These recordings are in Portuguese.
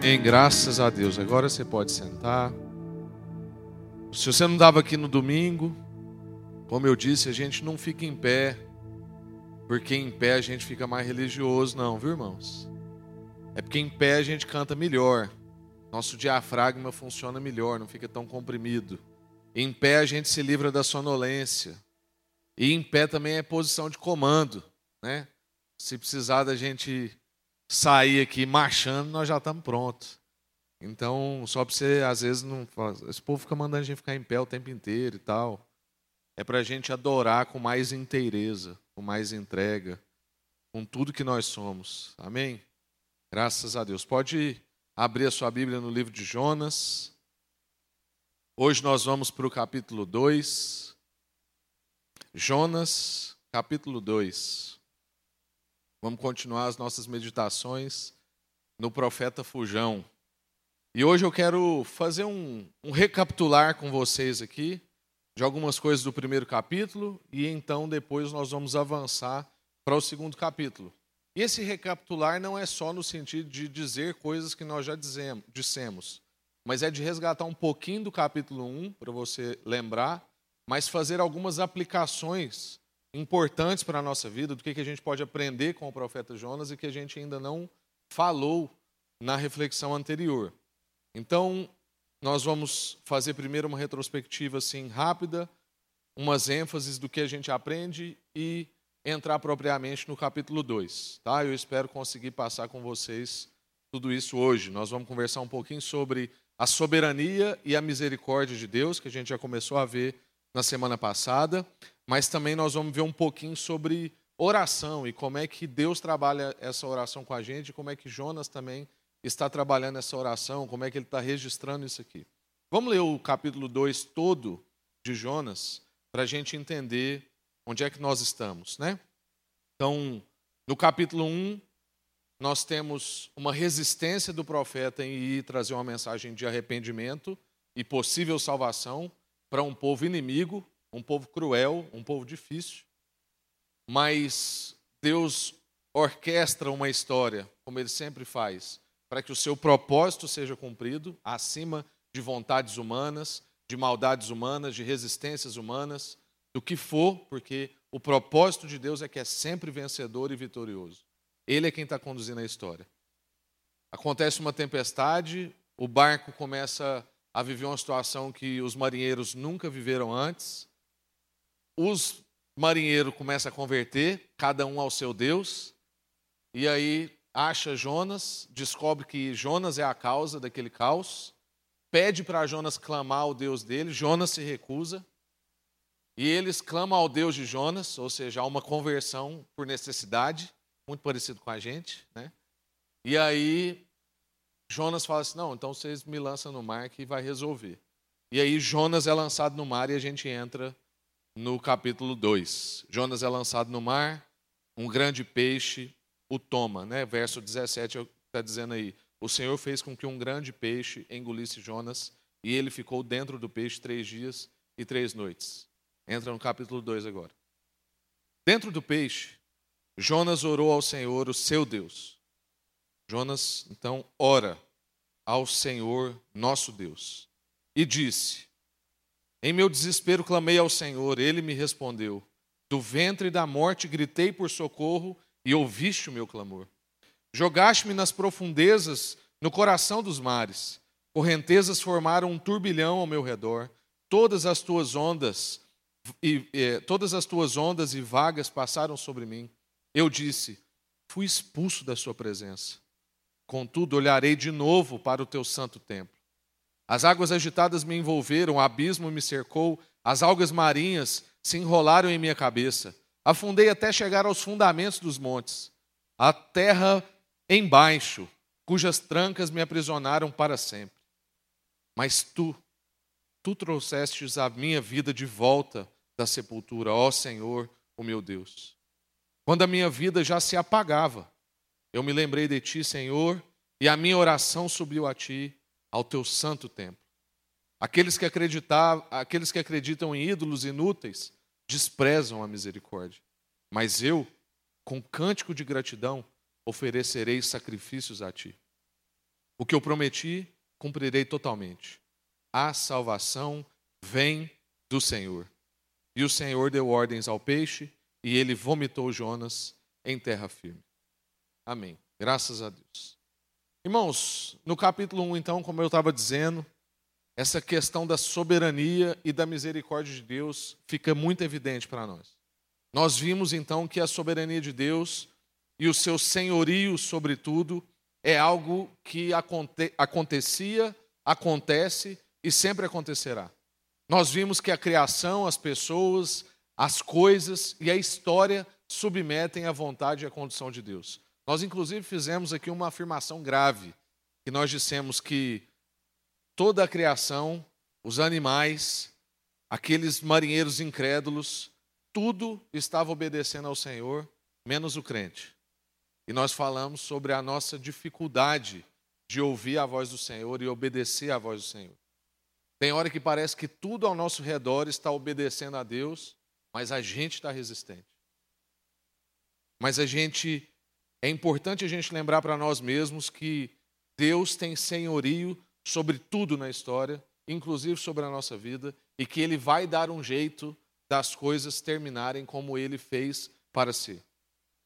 Amém, graças a Deus. Agora você pode sentar. Se você não estava aqui no domingo, como eu disse, a gente não fica em pé, porque em pé a gente fica mais religioso, não, viu, irmãos? É porque em pé a gente canta melhor. Nosso diafragma funciona melhor, não fica tão comprimido. Em pé a gente se livra da sonolência. E em pé também é posição de comando, né? Se precisar da gente sair aqui marchando, nós já estamos prontos. Então, só para você, às vezes, não. Esse povo fica mandando a gente ficar em pé o tempo inteiro e tal. É para a gente adorar com mais inteireza, com mais entrega, com tudo que nós somos. Amém? Graças a Deus. Pode abrir a sua Bíblia no livro de Jonas. Hoje nós vamos para o capítulo 2. Jonas, capítulo 2. Vamos continuar as nossas meditações no profeta Fujão. E hoje eu quero fazer um, um, recapitular com vocês aqui de algumas coisas do primeiro capítulo e então depois nós vamos avançar para o segundo capítulo. E esse recapitular não é só no sentido de dizer coisas que nós já dizemos, dissemos, mas é de resgatar um pouquinho do capítulo 1 para você lembrar, mas fazer algumas aplicações importantes para a nossa vida, do que, que a gente pode aprender com o profeta Jonas e que a gente ainda não falou na reflexão anterior. Então, nós vamos fazer primeiro uma retrospectiva assim rápida, umas ênfases do que a gente aprende e entrar propriamente no capítulo 2, tá? Eu espero conseguir passar com vocês tudo isso hoje. Nós vamos conversar um pouquinho sobre a soberania e a misericórdia de Deus, que a gente já começou a ver na semana passada mas também nós vamos ver um pouquinho sobre oração e como é que Deus trabalha essa oração com a gente, como é que Jonas também está trabalhando essa oração, como é que ele está registrando isso aqui. Vamos ler o capítulo 2 todo de Jonas para a gente entender onde é que nós estamos, né? Então, no capítulo 1, um, nós temos uma resistência do profeta em ir trazer uma mensagem de arrependimento e possível salvação para um povo inimigo, um povo cruel, um povo difícil, mas Deus orquestra uma história, como ele sempre faz, para que o seu propósito seja cumprido, acima de vontades humanas, de maldades humanas, de resistências humanas, do que for, porque o propósito de Deus é que é sempre vencedor e vitorioso. Ele é quem está conduzindo a história. Acontece uma tempestade, o barco começa a viver uma situação que os marinheiros nunca viveram antes, os marinheiros começam a converter, cada um ao seu Deus, e aí acha Jonas, descobre que Jonas é a causa daquele caos, pede para Jonas clamar ao Deus dele, Jonas se recusa, e eles clamam ao Deus de Jonas, ou seja, há uma conversão por necessidade, muito parecido com a gente, né? E aí Jonas fala assim: não, então vocês me lançam no mar que vai resolver. E aí Jonas é lançado no mar e a gente entra no capítulo 2. Jonas é lançado no mar, um grande peixe o toma, né? Verso 17 está dizendo aí: O Senhor fez com que um grande peixe engolisse Jonas e ele ficou dentro do peixe três dias e três noites. Entra no capítulo 2 agora. Dentro do peixe, Jonas orou ao Senhor, o seu Deus. Jonas, então, ora ao Senhor, nosso Deus, e disse: em meu desespero clamei ao Senhor, ele me respondeu. Do ventre da morte gritei por socorro e ouviste o meu clamor. Jogaste-me nas profundezas, no coração dos mares. Correntezas formaram um turbilhão ao meu redor. Todas as tuas ondas e eh, todas as tuas ondas e vagas passaram sobre mim. Eu disse: Fui expulso da sua presença. Contudo, olharei de novo para o teu santo templo. As águas agitadas me envolveram, o abismo me cercou, as algas marinhas se enrolaram em minha cabeça. Afundei até chegar aos fundamentos dos montes. A terra embaixo, cujas trancas me aprisionaram para sempre. Mas tu, tu trouxestes a minha vida de volta da sepultura, ó Senhor, o meu Deus. Quando a minha vida já se apagava, eu me lembrei de ti, Senhor, e a minha oração subiu a ti ao teu santo templo. Aqueles que, aqueles que acreditam em ídolos inúteis desprezam a misericórdia. Mas eu, com cântico de gratidão, oferecerei sacrifícios a ti. O que eu prometi, cumprirei totalmente. A salvação vem do Senhor. E o Senhor deu ordens ao peixe, e ele vomitou Jonas em terra firme. Amém. Graças a Deus. Irmãos, no capítulo 1, então, como eu estava dizendo, essa questão da soberania e da misericórdia de Deus fica muito evidente para nós. Nós vimos então que a soberania de Deus e o seu senhorio sobre tudo é algo que aconte acontecia, acontece e sempre acontecerá. Nós vimos que a criação, as pessoas, as coisas e a história submetem à vontade e à condição de Deus. Nós, inclusive, fizemos aqui uma afirmação grave, que nós dissemos que toda a criação, os animais, aqueles marinheiros incrédulos, tudo estava obedecendo ao Senhor, menos o crente. E nós falamos sobre a nossa dificuldade de ouvir a voz do Senhor e obedecer à voz do Senhor. Tem hora que parece que tudo ao nosso redor está obedecendo a Deus, mas a gente está resistente. Mas a gente é importante a gente lembrar para nós mesmos que Deus tem senhorio sobre tudo na história, inclusive sobre a nossa vida, e que Ele vai dar um jeito das coisas terminarem como Ele fez para ser.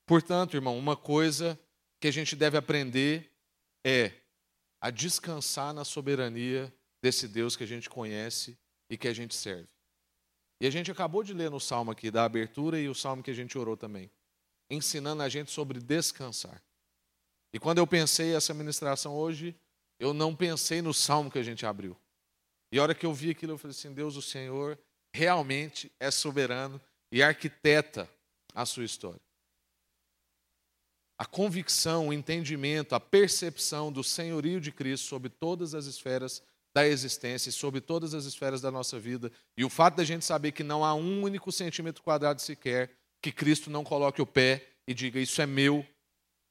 Portanto, irmão, uma coisa que a gente deve aprender é a descansar na soberania desse Deus que a gente conhece e que a gente serve. E a gente acabou de ler no salmo aqui da abertura e o salmo que a gente orou também, ensinando a gente sobre descansar. E quando eu pensei essa ministração hoje, eu não pensei no salmo que a gente abriu. E a hora que eu vi aquilo, eu falei assim: Deus, o Senhor realmente é soberano e arquiteta a sua história. A convicção, o entendimento, a percepção do senhorio de Cristo sobre todas as esferas da existência e sobre todas as esferas da nossa vida. E o fato da gente saber que não há um único centímetro quadrado sequer que Cristo não coloque o pé e diga: Isso é meu.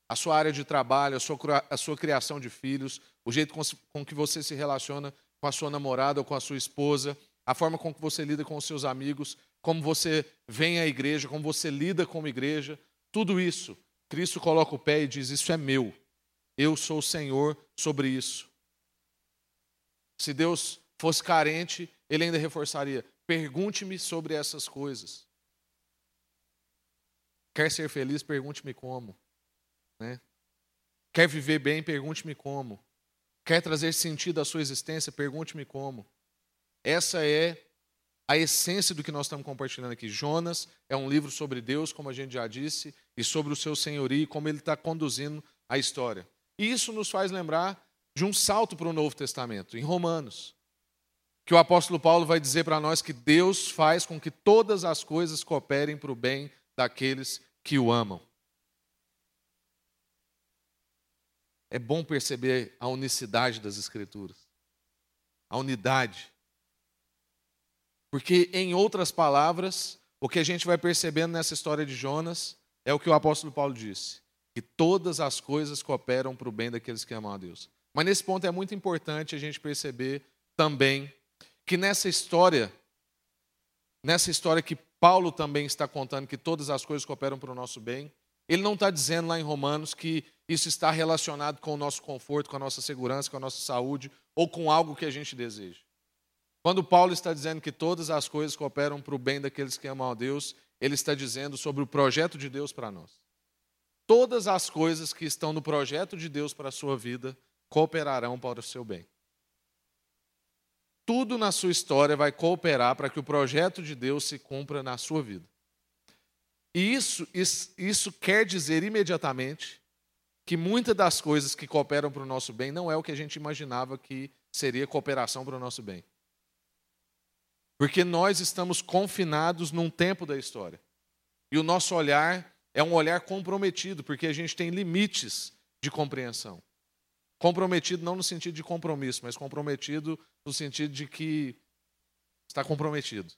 A sua área de trabalho, a sua, a sua criação de filhos, o jeito com, com que você se relaciona com a sua namorada ou com a sua esposa, a forma com que você lida com os seus amigos, como você vem à igreja, como você lida com a igreja, tudo isso, Cristo coloca o pé e diz: Isso é meu. Eu sou o Senhor sobre isso. Se Deus fosse carente, ele ainda reforçaria: pergunte-me sobre essas coisas. Quer ser feliz? Pergunte-me como. Né? Quer viver bem? Pergunte-me como. Quer trazer sentido à sua existência? Pergunte-me como. Essa é a essência do que nós estamos compartilhando aqui. Jonas é um livro sobre Deus, como a gente já disse, e sobre o seu senhorio, como ele está conduzindo a história. E isso nos faz lembrar de um salto para o Novo Testamento, em Romanos, que o apóstolo Paulo vai dizer para nós que Deus faz com que todas as coisas cooperem para o bem daqueles que o amam. É bom perceber a unicidade das Escrituras, a unidade. Porque, em outras palavras, o que a gente vai percebendo nessa história de Jonas é o que o apóstolo Paulo disse: que todas as coisas cooperam para o bem daqueles que amam a Deus. Mas nesse ponto é muito importante a gente perceber também que nessa história, nessa história que Paulo também está contando que todas as coisas cooperam para o nosso bem, ele não está dizendo lá em Romanos que isso está relacionado com o nosso conforto, com a nossa segurança, com a nossa saúde ou com algo que a gente deseja. Quando Paulo está dizendo que todas as coisas cooperam para o bem daqueles que amam a Deus, ele está dizendo sobre o projeto de Deus para nós. Todas as coisas que estão no projeto de Deus para a sua vida cooperarão para o seu bem. Tudo na sua história vai cooperar para que o projeto de Deus se cumpra na sua vida. E isso, isso, isso quer dizer imediatamente que muitas das coisas que cooperam para o nosso bem não é o que a gente imaginava que seria cooperação para o nosso bem. Porque nós estamos confinados num tempo da história. E o nosso olhar é um olhar comprometido, porque a gente tem limites de compreensão. Comprometido não no sentido de compromisso, mas comprometido no sentido de que está comprometido.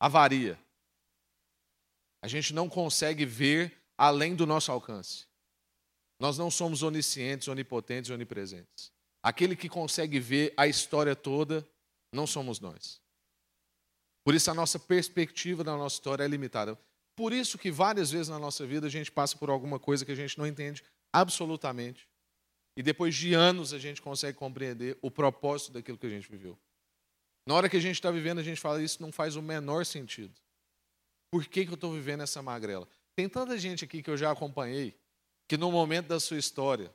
Avaria. A gente não consegue ver além do nosso alcance. Nós não somos oniscientes, onipotentes onipresentes. Aquele que consegue ver a história toda não somos nós. Por isso a nossa perspectiva da nossa história é limitada. Por isso que várias vezes na nossa vida a gente passa por alguma coisa que a gente não entende absolutamente e depois de anos a gente consegue compreender o propósito daquilo que a gente viveu. Na hora que a gente está vivendo, a gente fala isso não faz o menor sentido. Por que, que eu estou vivendo essa magrela? Tem tanta gente aqui que eu já acompanhei que no momento da sua história,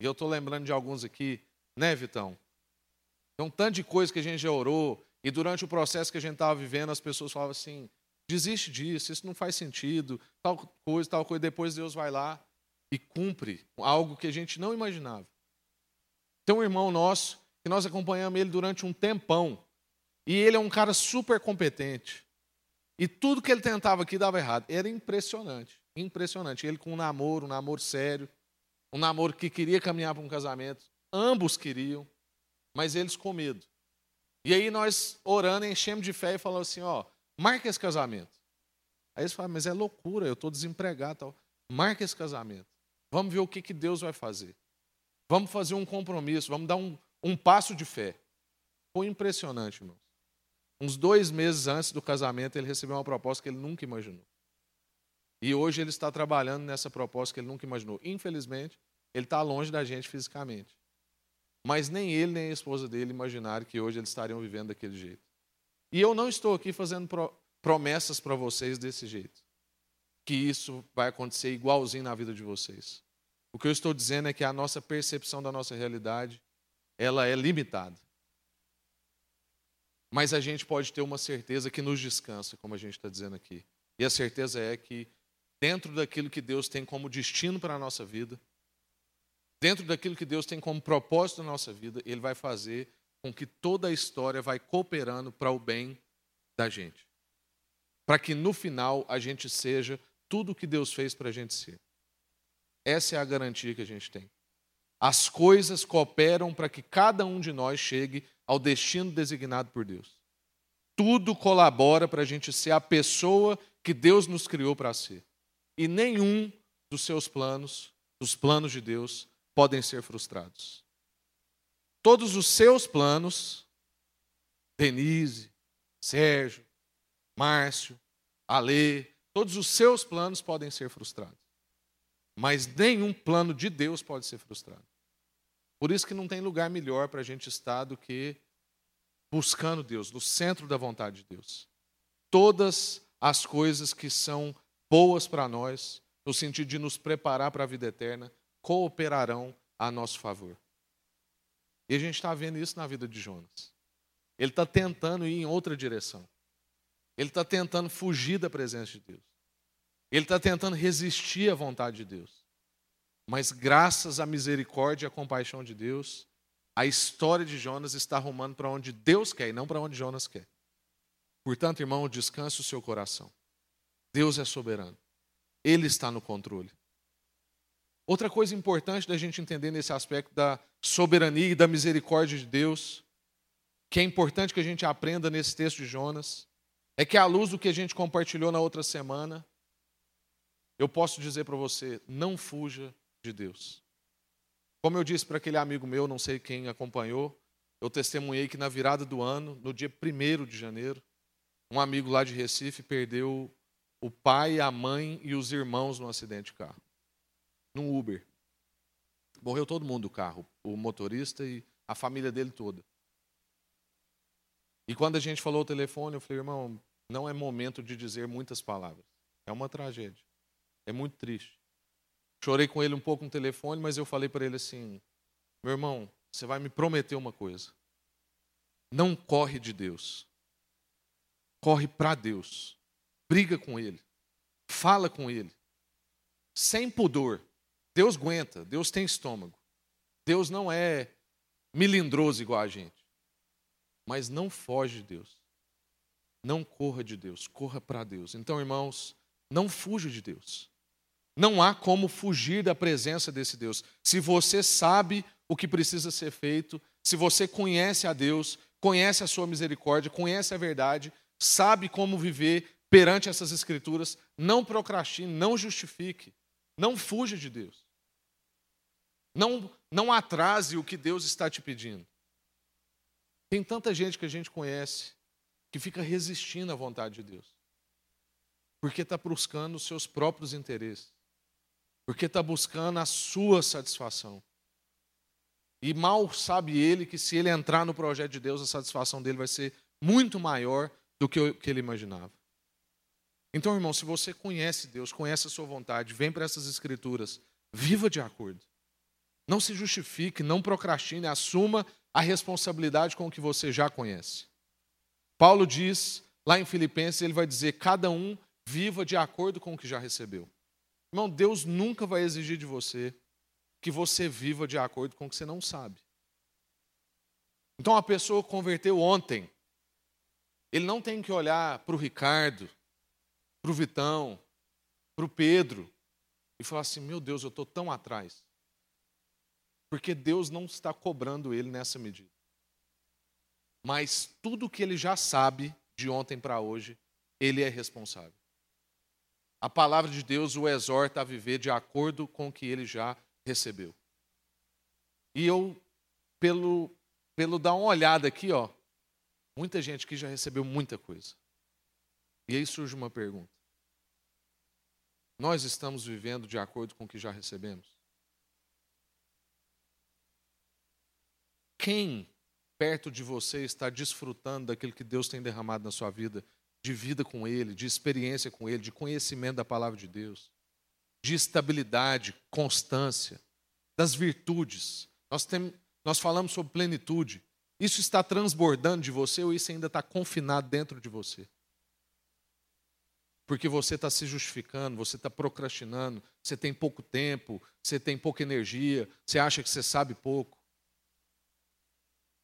e eu estou lembrando de alguns aqui, né, Vitão? Tem um tanto de coisa que a gente já orou, e durante o processo que a gente estava vivendo, as pessoas falavam assim: desiste disso, isso não faz sentido, tal coisa, tal coisa. Depois Deus vai lá e cumpre algo que a gente não imaginava. Tem um irmão nosso que nós acompanhamos ele durante um tempão, e ele é um cara super competente. E tudo que ele tentava aqui dava errado. Era impressionante, impressionante. Ele com um namoro, um namoro sério, um namoro que queria caminhar para um casamento. Ambos queriam, mas eles com medo. E aí nós orando, enchemos de fé e falamos assim, ó, marca esse casamento. Aí eles falam, mas é loucura, eu estou desempregado. Tal. Marca esse casamento. Vamos ver o que, que Deus vai fazer. Vamos fazer um compromisso, vamos dar um, um passo de fé. Foi impressionante, irmãos. Uns dois meses antes do casamento, ele recebeu uma proposta que ele nunca imaginou. E hoje ele está trabalhando nessa proposta que ele nunca imaginou. Infelizmente, ele está longe da gente fisicamente. Mas nem ele nem a esposa dele imaginaram que hoje eles estariam vivendo daquele jeito. E eu não estou aqui fazendo promessas para vocês desse jeito. Que isso vai acontecer igualzinho na vida de vocês. O que eu estou dizendo é que a nossa percepção da nossa realidade, ela é limitada. Mas a gente pode ter uma certeza que nos descansa, como a gente está dizendo aqui. E a certeza é que, dentro daquilo que Deus tem como destino para a nossa vida, dentro daquilo que Deus tem como propósito na nossa vida, Ele vai fazer com que toda a história vai cooperando para o bem da gente. Para que no final a gente seja tudo que Deus fez para a gente ser. Essa é a garantia que a gente tem. As coisas cooperam para que cada um de nós chegue ao destino designado por Deus. Tudo colabora para a gente ser a pessoa que Deus nos criou para ser. E nenhum dos seus planos, dos planos de Deus, podem ser frustrados. Todos os seus planos, Denise, Sérgio, Márcio, Alê, todos os seus planos podem ser frustrados. Mas nenhum plano de Deus pode ser frustrado. Por isso que não tem lugar melhor para a gente estar do que buscando Deus, no centro da vontade de Deus. Todas as coisas que são boas para nós, no sentido de nos preparar para a vida eterna, cooperarão a nosso favor. E a gente está vendo isso na vida de Jonas. Ele está tentando ir em outra direção. Ele está tentando fugir da presença de Deus. Ele está tentando resistir à vontade de Deus. Mas graças à misericórdia e à compaixão de Deus, a história de Jonas está arrumando para onde Deus quer e não para onde Jonas quer. Portanto, irmão, descanse o seu coração. Deus é soberano. Ele está no controle. Outra coisa importante da gente entender nesse aspecto da soberania e da misericórdia de Deus, que é importante que a gente aprenda nesse texto de Jonas, é que à luz do que a gente compartilhou na outra semana, eu posso dizer para você: não fuja de Deus. Como eu disse para aquele amigo meu, não sei quem acompanhou, eu testemunhei que na virada do ano, no dia 1 de janeiro, um amigo lá de Recife perdeu o pai, a mãe e os irmãos num acidente de carro num Uber. Morreu todo mundo do carro, o motorista e a família dele toda. E quando a gente falou o telefone, eu falei, irmão, não é momento de dizer muitas palavras. É uma tragédia. É muito triste. Chorei com ele um pouco no telefone, mas eu falei para ele assim: meu irmão, você vai me prometer uma coisa. Não corre de Deus. Corre para Deus. Briga com Ele. Fala com Ele. Sem pudor. Deus aguenta, Deus tem estômago. Deus não é milindroso igual a gente. Mas não foge de Deus. Não corra de Deus, corra para Deus. Então, irmãos, não fuja de Deus. Não há como fugir da presença desse Deus. Se você sabe o que precisa ser feito, se você conhece a Deus, conhece a sua misericórdia, conhece a verdade, sabe como viver perante essas escrituras, não procrastine, não justifique. Não fuja de Deus. Não, não atrase o que Deus está te pedindo. Tem tanta gente que a gente conhece que fica resistindo à vontade de Deus. Porque está buscando os seus próprios interesses. Porque está buscando a sua satisfação. E mal sabe ele que se ele entrar no projeto de Deus, a satisfação dele vai ser muito maior do que que ele imaginava. Então, irmão, se você conhece Deus, conhece a sua vontade, vem para essas escrituras, viva de acordo. Não se justifique, não procrastine, assuma a responsabilidade com o que você já conhece. Paulo diz, lá em Filipenses, ele vai dizer: cada um viva de acordo com o que já recebeu. Irmão, Deus nunca vai exigir de você que você viva de acordo com o que você não sabe. Então, a pessoa converteu ontem, ele não tem que olhar para o Ricardo, para o Vitão, para o Pedro e falar assim: meu Deus, eu estou tão atrás. Porque Deus não está cobrando ele nessa medida. Mas tudo que ele já sabe de ontem para hoje, ele é responsável. A palavra de Deus o exorta a viver de acordo com o que ele já recebeu. E eu, pelo, pelo dar uma olhada aqui, ó, muita gente que já recebeu muita coisa. E aí surge uma pergunta: Nós estamos vivendo de acordo com o que já recebemos? Quem perto de você está desfrutando daquilo que Deus tem derramado na sua vida, de vida com Ele, de experiência com Ele, de conhecimento da palavra de Deus, de estabilidade, constância, das virtudes. Nós, tem, nós falamos sobre plenitude. Isso está transbordando de você ou isso ainda está confinado dentro de você? Porque você está se justificando, você está procrastinando, você tem pouco tempo, você tem pouca energia, você acha que você sabe pouco.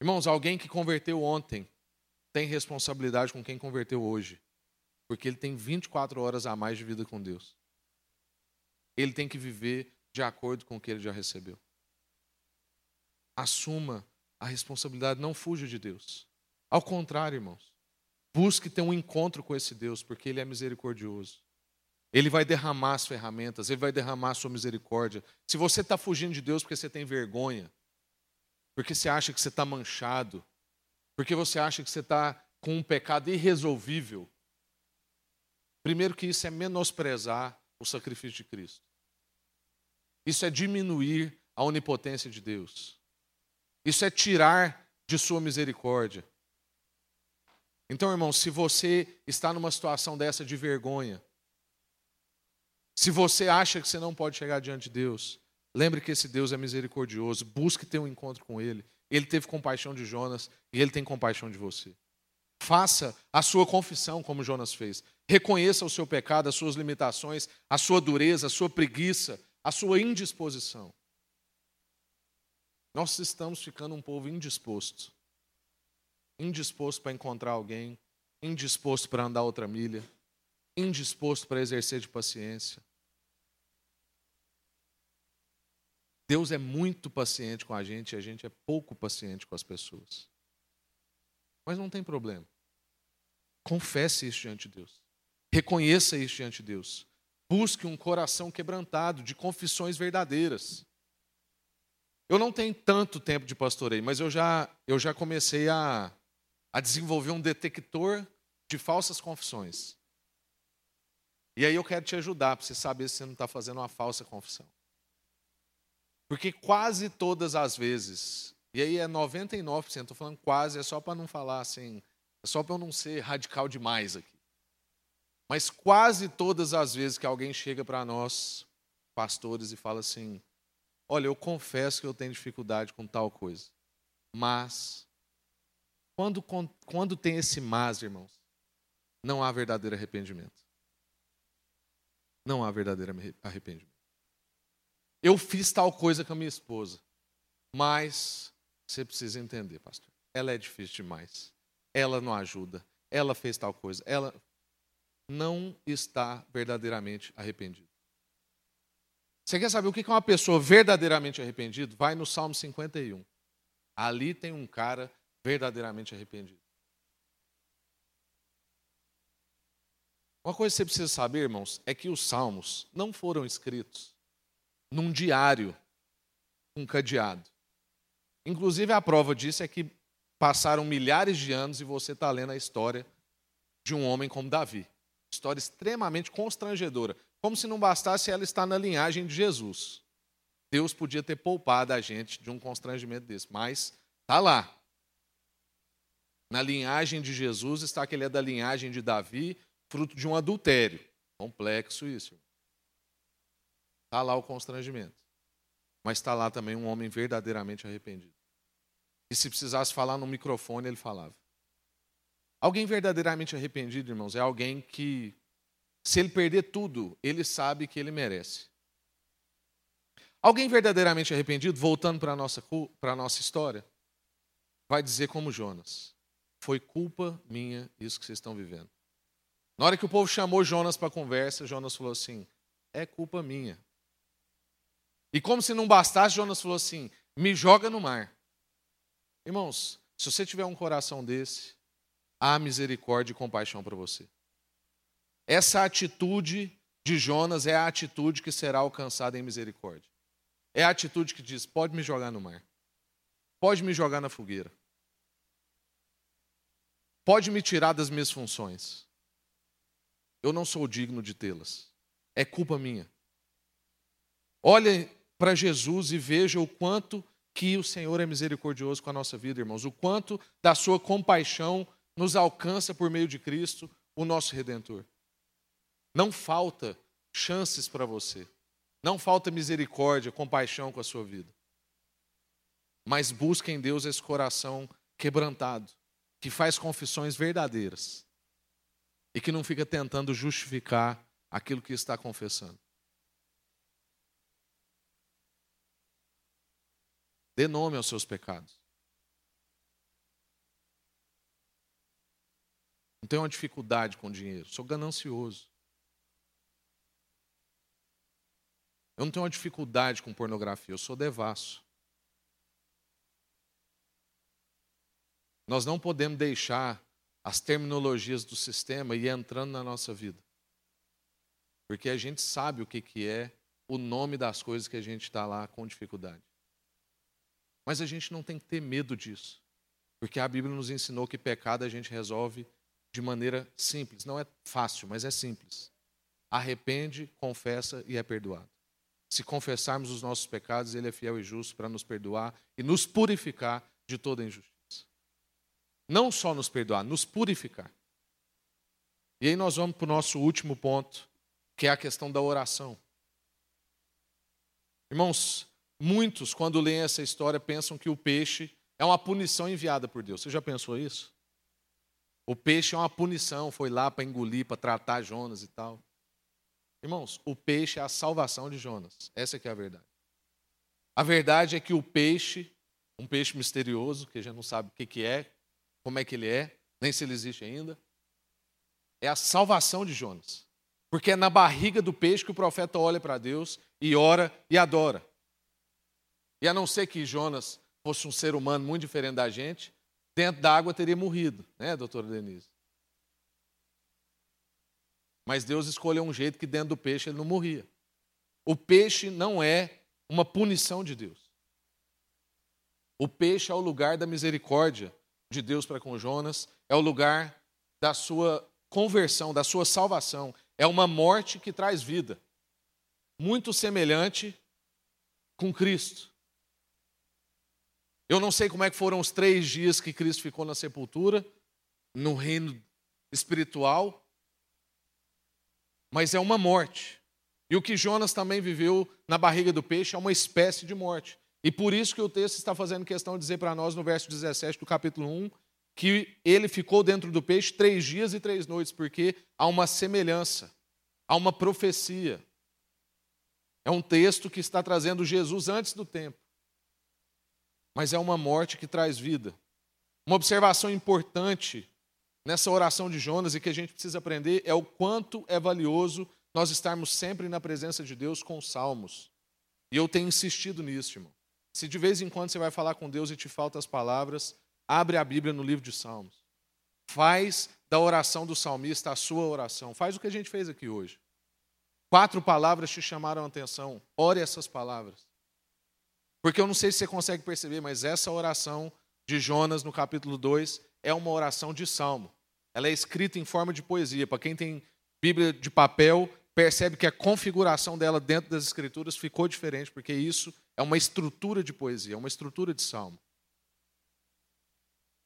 Irmãos, alguém que converteu ontem tem responsabilidade com quem converteu hoje, porque ele tem 24 horas a mais de vida com Deus. Ele tem que viver de acordo com o que ele já recebeu. Assuma a responsabilidade, não fuja de Deus. Ao contrário, irmãos, busque ter um encontro com esse Deus, porque ele é misericordioso. Ele vai derramar as ferramentas, ele vai derramar a sua misericórdia. Se você está fugindo de Deus porque você tem vergonha, porque você acha que você está manchado, porque você acha que você está com um pecado irresolvível. Primeiro, que isso é menosprezar o sacrifício de Cristo. Isso é diminuir a onipotência de Deus. Isso é tirar de sua misericórdia. Então, irmão, se você está numa situação dessa de vergonha, se você acha que você não pode chegar diante de Deus, Lembre que esse Deus é misericordioso. Busque ter um encontro com Ele. Ele teve compaixão de Jonas e Ele tem compaixão de você. Faça a sua confissão como Jonas fez. Reconheça o seu pecado, as suas limitações, a sua dureza, a sua preguiça, a sua indisposição. Nós estamos ficando um povo indisposto. Indisposto para encontrar alguém, indisposto para andar outra milha, indisposto para exercer de paciência, Deus é muito paciente com a gente e a gente é pouco paciente com as pessoas. Mas não tem problema. Confesse isso diante de Deus. Reconheça isso diante de Deus. Busque um coração quebrantado, de confissões verdadeiras. Eu não tenho tanto tempo de pastoreio, mas eu já, eu já comecei a, a desenvolver um detector de falsas confissões. E aí eu quero te ajudar para você saber se você não está fazendo uma falsa confissão. Porque quase todas as vezes, e aí é 99%, estou falando quase, é só para não falar assim, é só para eu não ser radical demais aqui. Mas quase todas as vezes que alguém chega para nós, pastores, e fala assim: Olha, eu confesso que eu tenho dificuldade com tal coisa. Mas, quando, quando tem esse mas, irmãos, não há verdadeiro arrependimento. Não há verdadeiro arrependimento. Eu fiz tal coisa com a minha esposa, mas você precisa entender, pastor. Ela é difícil demais. Ela não ajuda. Ela fez tal coisa. Ela não está verdadeiramente arrependida. Você quer saber o que é uma pessoa verdadeiramente arrependida? Vai no Salmo 51. Ali tem um cara verdadeiramente arrependido. Uma coisa que você precisa saber, irmãos, é que os salmos não foram escritos num diário, um cadeado. Inclusive, a prova disso é que passaram milhares de anos e você está lendo a história de um homem como Davi. História extremamente constrangedora. Como se não bastasse ela estar na linhagem de Jesus. Deus podia ter poupado a gente de um constrangimento desse, mas está lá. Na linhagem de Jesus está que ele é da linhagem de Davi, fruto de um adultério. Complexo isso. Está lá o constrangimento. Mas está lá também um homem verdadeiramente arrependido. E se precisasse falar no microfone, ele falava. Alguém verdadeiramente arrependido, irmãos, é alguém que, se ele perder tudo, ele sabe que ele merece. Alguém verdadeiramente arrependido, voltando para a nossa, para nossa história, vai dizer como Jonas: Foi culpa minha isso que vocês estão vivendo. Na hora que o povo chamou Jonas para a conversa, Jonas falou assim: É culpa minha. E como se não bastasse, Jonas falou assim: Me joga no mar. Irmãos, se você tiver um coração desse, há misericórdia e compaixão para você. Essa atitude de Jonas é a atitude que será alcançada em misericórdia. É a atitude que diz: pode me jogar no mar, pode me jogar na fogueira, pode me tirar das minhas funções. Eu não sou digno de tê-las. É culpa minha. Olhe para Jesus e veja o quanto que o Senhor é misericordioso com a nossa vida, irmãos. O quanto da sua compaixão nos alcança por meio de Cristo, o nosso redentor. Não falta chances para você. Não falta misericórdia, compaixão com a sua vida. Mas busca em Deus esse coração quebrantado, que faz confissões verdadeiras e que não fica tentando justificar aquilo que está confessando. Dê nome aos seus pecados. Não tenho uma dificuldade com dinheiro, sou ganancioso. Eu não tenho uma dificuldade com pornografia, eu sou devasso. Nós não podemos deixar as terminologias do sistema ir entrando na nossa vida. Porque a gente sabe o que, que é o nome das coisas que a gente está lá com dificuldade. Mas a gente não tem que ter medo disso. Porque a Bíblia nos ensinou que pecado a gente resolve de maneira simples. Não é fácil, mas é simples. Arrepende, confessa e é perdoado. Se confessarmos os nossos pecados, Ele é fiel e justo para nos perdoar e nos purificar de toda injustiça. Não só nos perdoar, nos purificar. E aí nós vamos para o nosso último ponto, que é a questão da oração. Irmãos, muitos, quando leem essa história, pensam que o peixe é uma punição enviada por Deus. Você já pensou isso? O peixe é uma punição, foi lá para engolir, para tratar Jonas e tal. Irmãos, o peixe é a salvação de Jonas. Essa é a verdade. A verdade é que o peixe, um peixe misterioso, que a gente não sabe o que é, como é que ele é, nem se ele existe ainda, é a salvação de Jonas. Porque é na barriga do peixe que o profeta olha para Deus e ora e adora. E a não ser que Jonas fosse um ser humano muito diferente da gente, dentro da água teria morrido, né, doutora Denise? Mas Deus escolheu um jeito que dentro do peixe ele não morria. O peixe não é uma punição de Deus. O peixe é o lugar da misericórdia de Deus para com Jonas, é o lugar da sua conversão, da sua salvação. É uma morte que traz vida. Muito semelhante com Cristo. Eu não sei como é que foram os três dias que Cristo ficou na sepultura, no reino espiritual, mas é uma morte. E o que Jonas também viveu na barriga do peixe é uma espécie de morte. E por isso que o texto está fazendo questão de dizer para nós no verso 17 do capítulo 1 que ele ficou dentro do peixe três dias e três noites, porque há uma semelhança, há uma profecia. É um texto que está trazendo Jesus antes do tempo. Mas é uma morte que traz vida. Uma observação importante nessa oração de Jonas e que a gente precisa aprender é o quanto é valioso nós estarmos sempre na presença de Deus com salmos. E eu tenho insistido nisso, irmão. Se de vez em quando você vai falar com Deus e te faltam as palavras, abre a Bíblia no livro de Salmos. Faz da oração do salmista a sua oração. Faz o que a gente fez aqui hoje. Quatro palavras te chamaram a atenção. Ore essas palavras. Porque eu não sei se você consegue perceber, mas essa oração de Jonas no capítulo 2 é uma oração de salmo. Ela é escrita em forma de poesia. Para quem tem Bíblia de papel, percebe que a configuração dela dentro das escrituras ficou diferente, porque isso é uma estrutura de poesia, é uma estrutura de salmo.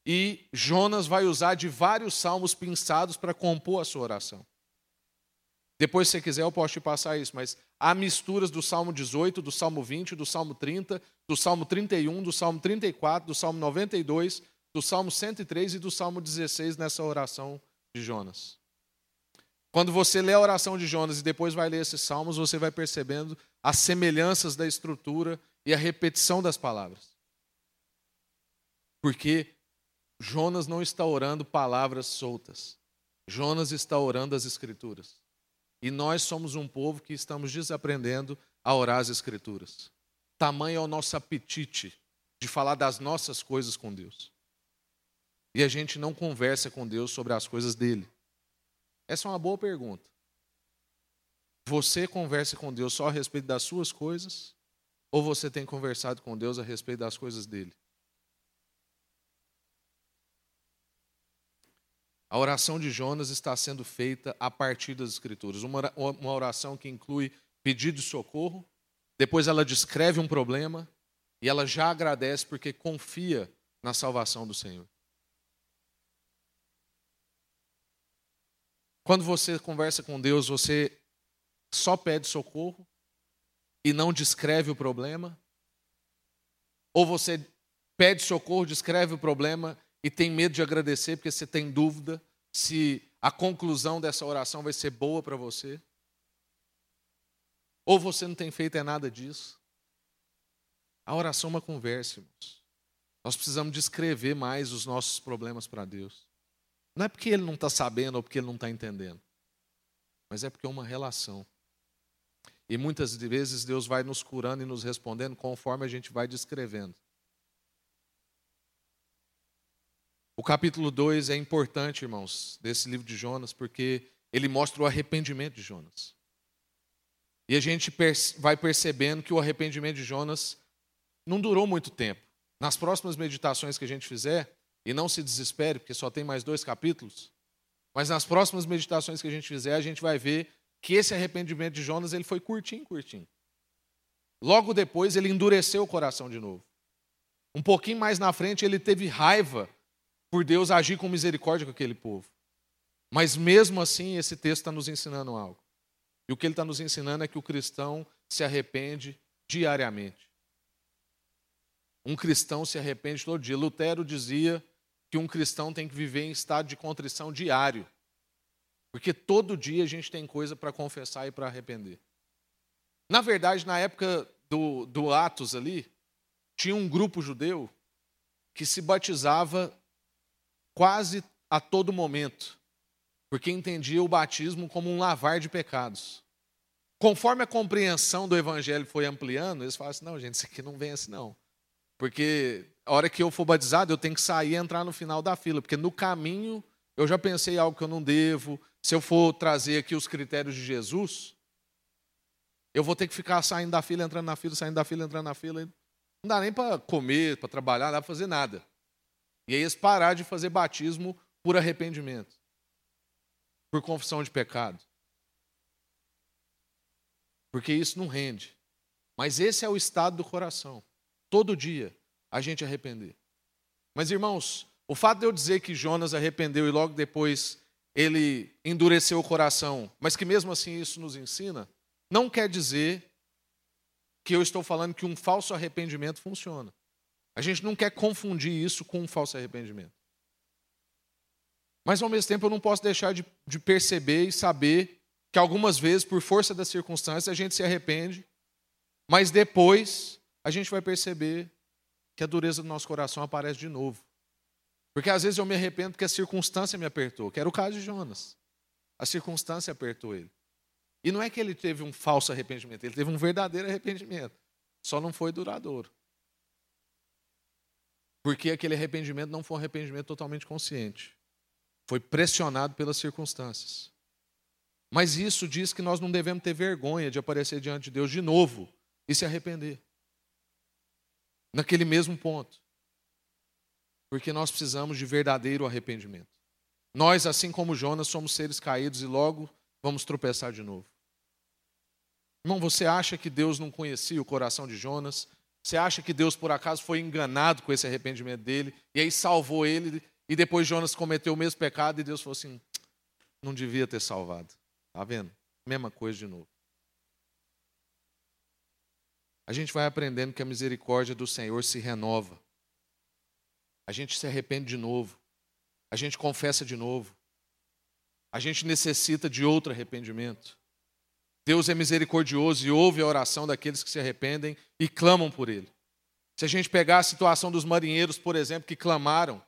E Jonas vai usar de vários salmos pinçados para compor a sua oração. Depois, se você quiser, eu posso te passar isso, mas há misturas do Salmo 18, do Salmo 20, do Salmo 30, do Salmo 31, do Salmo 34, do Salmo 92, do Salmo 103 e do Salmo 16 nessa oração de Jonas. Quando você lê a oração de Jonas e depois vai ler esses salmos, você vai percebendo as semelhanças da estrutura e a repetição das palavras. Porque Jonas não está orando palavras soltas. Jonas está orando as escrituras. E nós somos um povo que estamos desaprendendo a orar as Escrituras. Tamanho é o nosso apetite de falar das nossas coisas com Deus. E a gente não conversa com Deus sobre as coisas dele. Essa é uma boa pergunta. Você conversa com Deus só a respeito das suas coisas? Ou você tem conversado com Deus a respeito das coisas dele? A oração de Jonas está sendo feita a partir das Escrituras. Uma oração que inclui pedido de socorro, depois ela descreve um problema e ela já agradece porque confia na salvação do Senhor. Quando você conversa com Deus, você só pede socorro e não descreve o problema? Ou você pede socorro, descreve o problema e tem medo de agradecer porque você tem dúvida se a conclusão dessa oração vai ser boa para você? Ou você não tem feito é nada disso? A oração é uma conversa, irmãos. Nós precisamos descrever mais os nossos problemas para Deus. Não é porque Ele não está sabendo ou porque Ele não está entendendo, mas é porque é uma relação. E muitas vezes Deus vai nos curando e nos respondendo conforme a gente vai descrevendo. O capítulo 2 é importante, irmãos, desse livro de Jonas, porque ele mostra o arrependimento de Jonas. E a gente vai percebendo que o arrependimento de Jonas não durou muito tempo. Nas próximas meditações que a gente fizer, e não se desespere, porque só tem mais dois capítulos, mas nas próximas meditações que a gente fizer, a gente vai ver que esse arrependimento de Jonas ele foi curtinho, curtinho. Logo depois, ele endureceu o coração de novo. Um pouquinho mais na frente, ele teve raiva por Deus agir com misericórdia com aquele povo. Mas mesmo assim, esse texto está nos ensinando algo. E o que ele está nos ensinando é que o cristão se arrepende diariamente. Um cristão se arrepende todo dia. Lutero dizia que um cristão tem que viver em estado de contrição diário. Porque todo dia a gente tem coisa para confessar e para arrepender. Na verdade, na época do, do Atos ali, tinha um grupo judeu que se batizava quase a todo momento, porque entendia o batismo como um lavar de pecados. Conforme a compreensão do evangelho foi ampliando, eles falaram assim: não, gente, isso aqui não vem assim, não. Porque a hora que eu for batizado, eu tenho que sair e entrar no final da fila, porque no caminho eu já pensei algo que eu não devo. Se eu for trazer aqui os critérios de Jesus, eu vou ter que ficar saindo da fila, entrando na fila, saindo da fila, entrando na fila. Não dá nem para comer, para trabalhar, não dá para fazer nada. E aí eles pararam de fazer batismo por arrependimento, por confissão de pecado. Porque isso não rende. Mas esse é o estado do coração. Todo dia a gente arrepender. Mas irmãos, o fato de eu dizer que Jonas arrependeu e logo depois ele endureceu o coração, mas que mesmo assim isso nos ensina, não quer dizer que eu estou falando que um falso arrependimento funciona. A gente não quer confundir isso com um falso arrependimento. Mas ao mesmo tempo eu não posso deixar de, de perceber e saber que algumas vezes, por força das circunstâncias, a gente se arrepende, mas depois a gente vai perceber que a dureza do nosso coração aparece de novo. Porque às vezes eu me arrependo porque a circunstância me apertou, que era o caso de Jonas. A circunstância apertou ele. E não é que ele teve um falso arrependimento, ele teve um verdadeiro arrependimento. Só não foi duradouro. Porque aquele arrependimento não foi um arrependimento totalmente consciente. Foi pressionado pelas circunstâncias. Mas isso diz que nós não devemos ter vergonha de aparecer diante de Deus de novo e se arrepender. Naquele mesmo ponto. Porque nós precisamos de verdadeiro arrependimento. Nós, assim como Jonas, somos seres caídos e logo vamos tropeçar de novo. Irmão, você acha que Deus não conhecia o coração de Jonas? Você acha que Deus, por acaso, foi enganado com esse arrependimento dele e aí salvou ele e depois Jonas cometeu o mesmo pecado e Deus falou assim: não devia ter salvado. Tá vendo? Mesma coisa de novo. A gente vai aprendendo que a misericórdia do Senhor se renova. A gente se arrepende de novo. A gente confessa de novo. A gente necessita de outro arrependimento. Deus é misericordioso e ouve a oração daqueles que se arrependem e clamam por Ele. Se a gente pegar a situação dos marinheiros, por exemplo, que clamaram,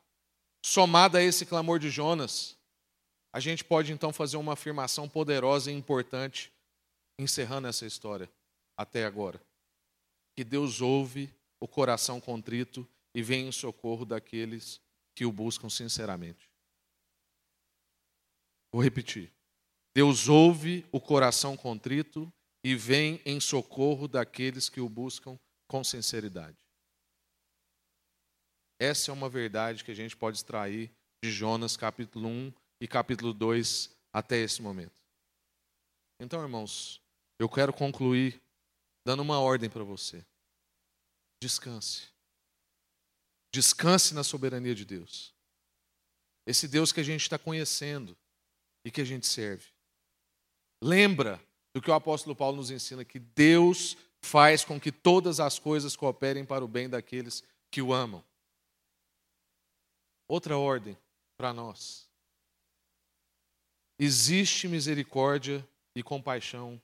somada a esse clamor de Jonas, a gente pode então fazer uma afirmação poderosa e importante, encerrando essa história até agora. Que Deus ouve o coração contrito e vem em socorro daqueles que o buscam sinceramente. Vou repetir. Deus ouve o coração contrito e vem em socorro daqueles que o buscam com sinceridade. Essa é uma verdade que a gente pode extrair de Jonas capítulo 1 e capítulo 2 até esse momento. Então, irmãos, eu quero concluir dando uma ordem para você. Descanse. Descanse na soberania de Deus. Esse Deus que a gente está conhecendo e que a gente serve. Lembra do que o apóstolo Paulo nos ensina, que Deus faz com que todas as coisas cooperem para o bem daqueles que o amam. Outra ordem para nós. Existe misericórdia e compaixão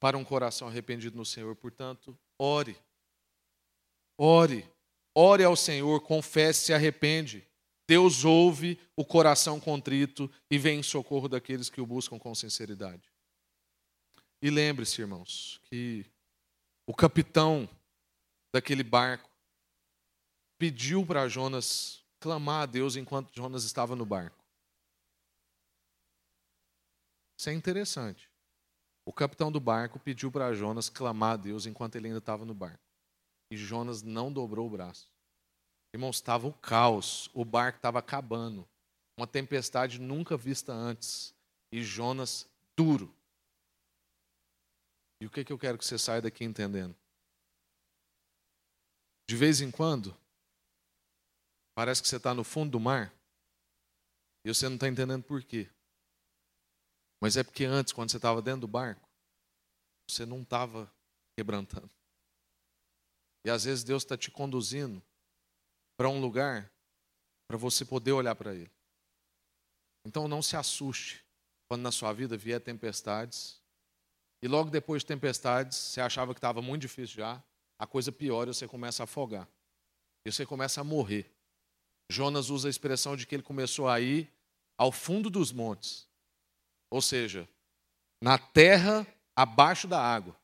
para um coração arrependido no Senhor, portanto, ore. Ore. Ore ao Senhor, confesse e arrepende. Deus ouve o coração contrito e vem em socorro daqueles que o buscam com sinceridade. E lembre-se, irmãos, que o capitão daquele barco pediu para Jonas clamar a Deus enquanto Jonas estava no barco. Isso é interessante. O capitão do barco pediu para Jonas clamar a Deus enquanto ele ainda estava no barco. E Jonas não dobrou o braço. Irmãos, estava o caos, o barco estava acabando, uma tempestade nunca vista antes, e Jonas duro. E o que, que eu quero que você saia daqui entendendo? De vez em quando, parece que você está no fundo do mar e você não está entendendo por quê. Mas é porque antes, quando você estava dentro do barco, você não estava quebrantando. E às vezes Deus está te conduzindo para um lugar para você poder olhar para Ele. Então não se assuste quando na sua vida vier tempestades. E logo depois de tempestades, você achava que estava muito difícil já, a coisa piora e você começa a afogar. E você começa a morrer. Jonas usa a expressão de que ele começou a ir ao fundo dos montes. Ou seja, na terra abaixo da água.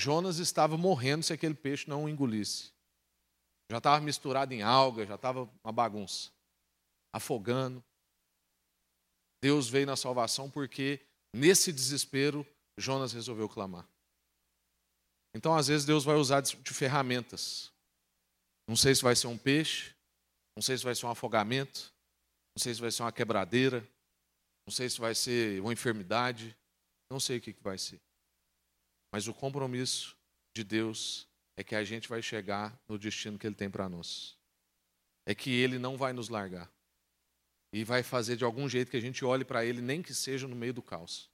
Jonas estava morrendo se aquele peixe não o engolisse. Já estava misturado em alga, já estava uma bagunça. Afogando. Deus veio na salvação porque, nesse desespero, Jonas resolveu clamar. Então, às vezes, Deus vai usar de ferramentas. Não sei se vai ser um peixe, não sei se vai ser um afogamento, não sei se vai ser uma quebradeira, não sei se vai ser uma enfermidade, não sei o que vai ser. Mas o compromisso de Deus é que a gente vai chegar no destino que Ele tem para nós. É que Ele não vai nos largar. E vai fazer de algum jeito que a gente olhe para Ele, nem que seja no meio do caos.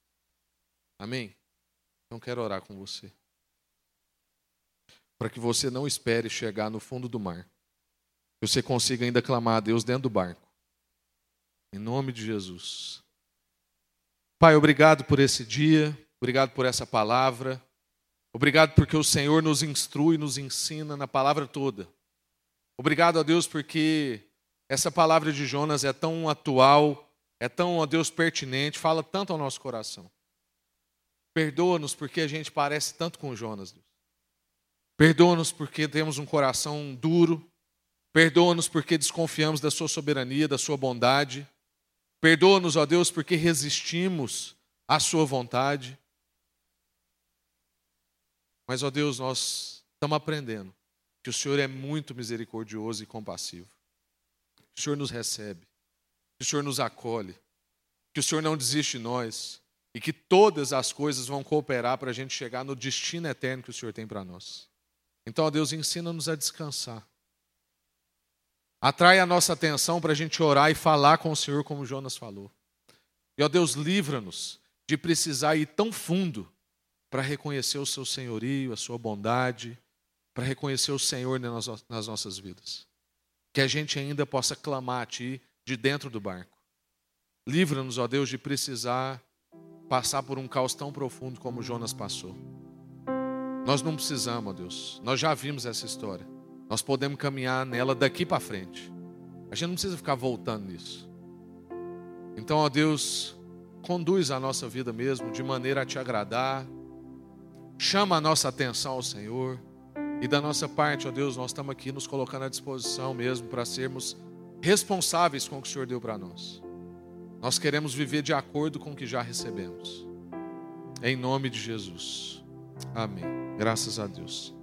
Amém? Então quero orar com você. Para que você não espere chegar no fundo do mar. Que você consiga ainda clamar a Deus dentro do barco. Em nome de Jesus. Pai, obrigado por esse dia, obrigado por essa palavra. Obrigado porque o Senhor nos instrui, nos ensina na palavra toda. Obrigado a Deus porque essa palavra de Jonas é tão atual, é tão, ó Deus, pertinente, fala tanto ao nosso coração. Perdoa-nos porque a gente parece tanto com Jonas. Perdoa-nos porque temos um coração duro. Perdoa-nos porque desconfiamos da Sua soberania, da Sua bondade. Perdoa-nos, ó Deus, porque resistimos à Sua vontade. Mas, ó Deus, nós estamos aprendendo que o Senhor é muito misericordioso e compassivo. O Senhor nos recebe, que o Senhor nos acolhe, que o Senhor não desiste de nós e que todas as coisas vão cooperar para a gente chegar no destino eterno que o Senhor tem para nós. Então, ó Deus, ensina-nos a descansar. Atrai a nossa atenção para a gente orar e falar com o Senhor como Jonas falou. E, ó Deus, livra-nos de precisar ir tão fundo para reconhecer o seu senhorio, a sua bondade, para reconhecer o Senhor nas nossas vidas. Que a gente ainda possa clamar a Ti de dentro do barco. Livra-nos, ó Deus, de precisar passar por um caos tão profundo como Jonas passou. Nós não precisamos, ó Deus. Nós já vimos essa história. Nós podemos caminhar nela daqui para frente. A gente não precisa ficar voltando nisso. Então, ó Deus, conduz a nossa vida mesmo de maneira a te agradar. Chama a nossa atenção ao Senhor. E da nossa parte, ó Deus, nós estamos aqui nos colocando à disposição mesmo para sermos responsáveis com o que o Senhor deu para nós. Nós queremos viver de acordo com o que já recebemos. Em nome de Jesus. Amém. Graças a Deus.